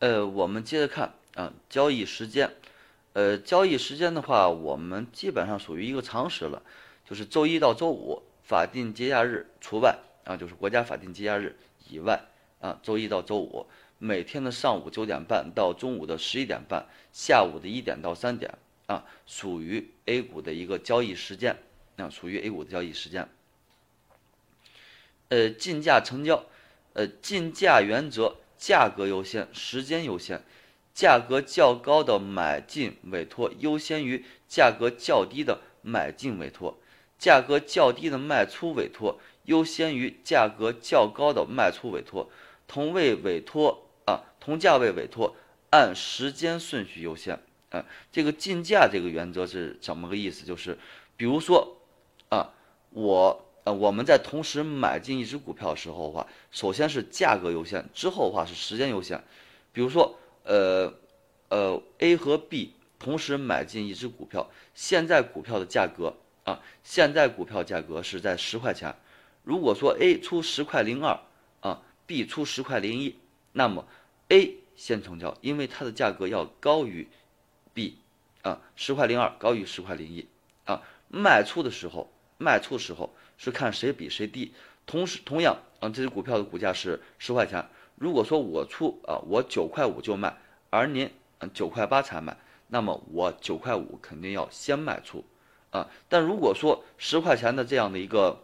呃，我们接着看啊，交易时间。呃，交易时间的话，我们基本上属于一个常识了，就是周一到周五，法定节假日除外啊，就是国家法定节假日以外啊，周一到周五，每天的上午九点半到中午的十一点半，下午的一点到三点啊，属于 A 股的一个交易时间啊，属于 A 股的交易时间。呃，竞价成交，呃，竞价原则，价格优先，时间优先。价格较高的买进委托优先于价格较低的买进委托，价格较低的卖出委托优先于价格较高的卖出委托。同位委托啊，同价位委托按时间顺序优先。啊，这个竞价这个原则是怎么个意思？就是，比如说啊，我呃我们在同时买进一只股票的时候的话，首先是价格优先，之后的话是时间优先。比如说。呃，呃，A 和 B 同时买进一只股票，现在股票的价格啊，现在股票价格是在十块钱。如果说 A 出十块零二啊，B 出十块零一，那么 A 先成交，因为它的价格要高于 B 啊，十块零二高于十块零一啊。卖出的时候，卖出的时候是看谁比谁低。同时，同样啊，这只股票的股价是十块钱。如果说我出啊，我九块五就卖，而您嗯九块八才买，那么我九块五肯定要先卖出，啊，但如果说十块钱的这样的一个，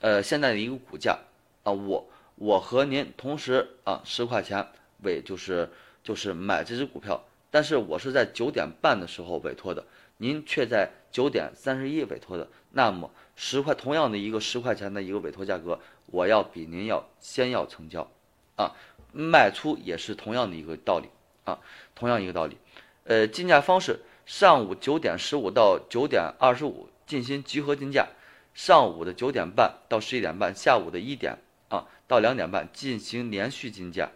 呃现在的一个股价啊，我我和您同时啊十块钱为就是就是买这只股票，但是我是在九点半的时候委托的，您却在九点三十一委托的，那么十块同样的一个十块钱的一个委托价格，我要比您要先要成交。啊，卖出也是同样的一个道理啊，同样一个道理。呃，竞价方式：上午九点十五到九点二十五进行集合竞价，上午的九点半到十一点半，下午的一点啊到两点半进行连续竞价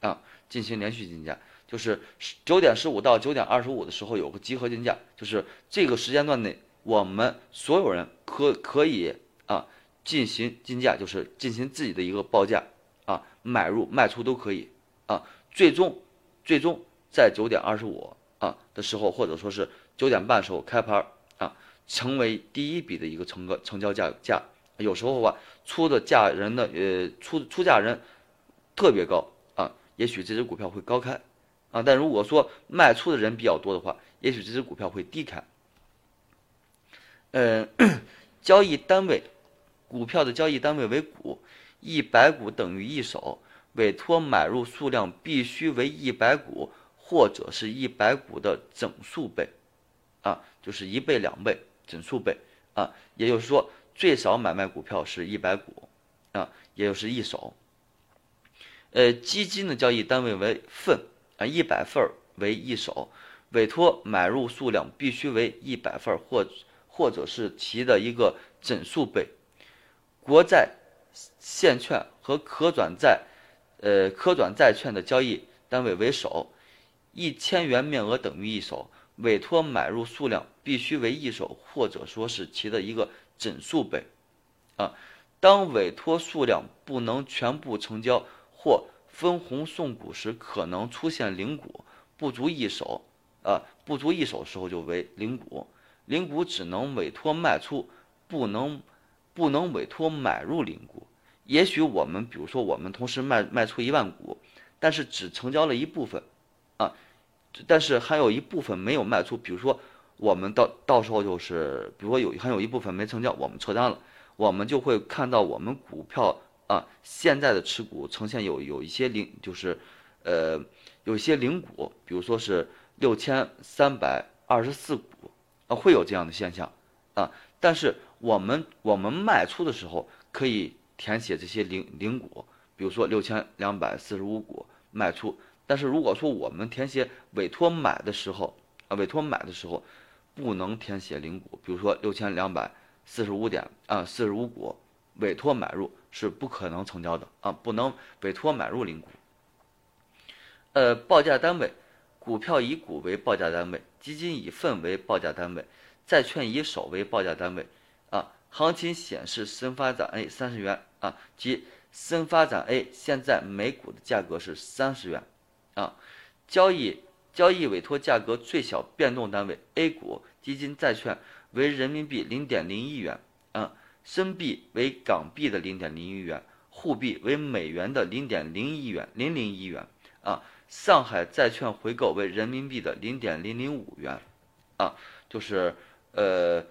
啊，进行连续竞价。就是九点十五到九点二十五的时候有个集合竞价，就是这个时间段内我们所有人可可以啊进行竞价，就是进行自己的一个报价。啊，买入卖出都可以啊，最终，最终在九点二十五啊的时候，或者说是九点半时候开盘啊，成为第一笔的一个成个成交价价。有时候吧，出的价人的呃出出价人特别高啊，也许这只股票会高开啊，但如果说卖出的人比较多的话，也许这只股票会低开。嗯，交易单位，股票的交易单位为股。一百股等于一手，委托买入数量必须为一百股，或者是一百股的整数倍，啊，就是一倍、两倍、整数倍，啊，也就是说最少买卖股票是一百股，啊，也就是一手。呃，基金的交易单位为份，啊，一百份为一手，委托买入数量必须为一百份，或或者是其的一个整数倍。国债。现券和可转债，呃，可转债券的交易单位为手，一千元面额等于一手，委托买入数量必须为一手，或者说是其的一个整数倍，啊，当委托数量不能全部成交或分红送股时，可能出现零股，不足一手，啊，不足一手时候就为零股，零股只能委托卖出，不能。不能委托买入零股，也许我们比如说我们同时卖卖出一万股，但是只成交了一部分，啊，但是还有一部分没有卖出，比如说我们到到时候就是，比如说有还有一部分没成交，我们撤单了，我们就会看到我们股票啊现在的持股呈现有有一些零，就是呃有一些零股，比如说是六千三百二十四股啊，会有这样的现象啊，但是。我们我们卖出的时候可以填写这些零零股，比如说六千两百四十五股卖出。但是如果说我们填写委托买的时候啊，委托买的时候不能填写零股，比如说六千两百四十五点啊四十五股委托买入是不可能成交的啊，不能委托买入零股。呃，报价单位，股票以股为报价单位，基金以份为报价单位，债券以手为报价单位。啊行情显示，深发展 A 三十元啊，即深发展 A 现在每股的价格是三十元，啊。交易交易委托价格最小变动单位：A 股、基金、债券为人民币零点零一元，深币为港币的零点零一元，沪币为美元的零点零一元零零一元，啊，上海债券回购为人民币的零点零零五元，啊，就是呃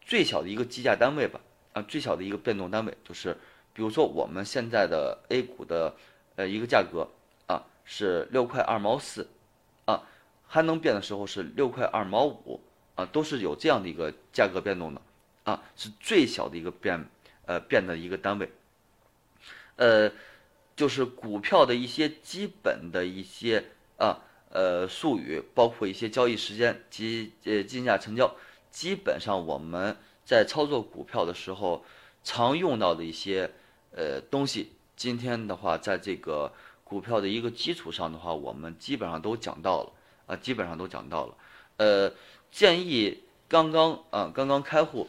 最小的一个计价单位吧。啊，最小的一个变动单位就是，比如说我们现在的 A 股的呃一个价格啊是六块二毛四，啊还能变的时候是六块二毛五啊，都是有这样的一个价格变动的啊，是最小的一个变呃变的一个单位，呃就是股票的一些基本的一些啊呃术语，包括一些交易时间及呃竞价成交，基本上我们。在操作股票的时候，常用到的一些呃东西，今天的话，在这个股票的一个基础上的话，我们基本上都讲到了啊，基本上都讲到了。呃，建议刚刚啊刚刚开户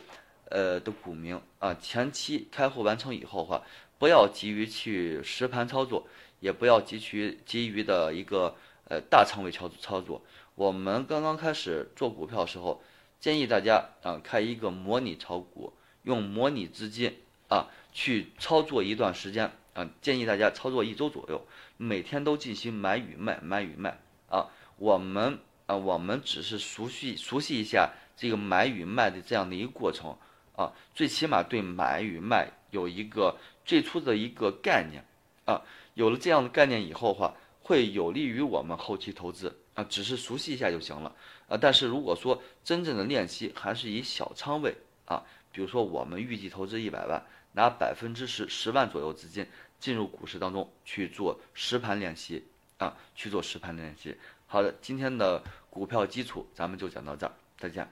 呃的股民啊，前期开户完成以后的话，不要急于去实盘操作，也不要急于急于的一个呃大仓位操操作。我们刚刚开始做股票的时候。建议大家啊开一个模拟炒股，用模拟资金啊去操作一段时间啊，建议大家操作一周左右，每天都进行买与卖，买与卖啊。我们啊我们只是熟悉熟悉一下这个买与卖的这样的一个过程啊，最起码对买与卖有一个最初的一个概念啊。有了这样的概念以后的话，会有利于我们后期投资啊，只是熟悉一下就行了。啊，但是如果说真正的练习还是以小仓位啊，比如说我们预计投资一百万，拿百分之十十万左右资金进入股市当中去做实盘练习啊，去做实盘练习。好的，今天的股票基础咱们就讲到这儿，再见。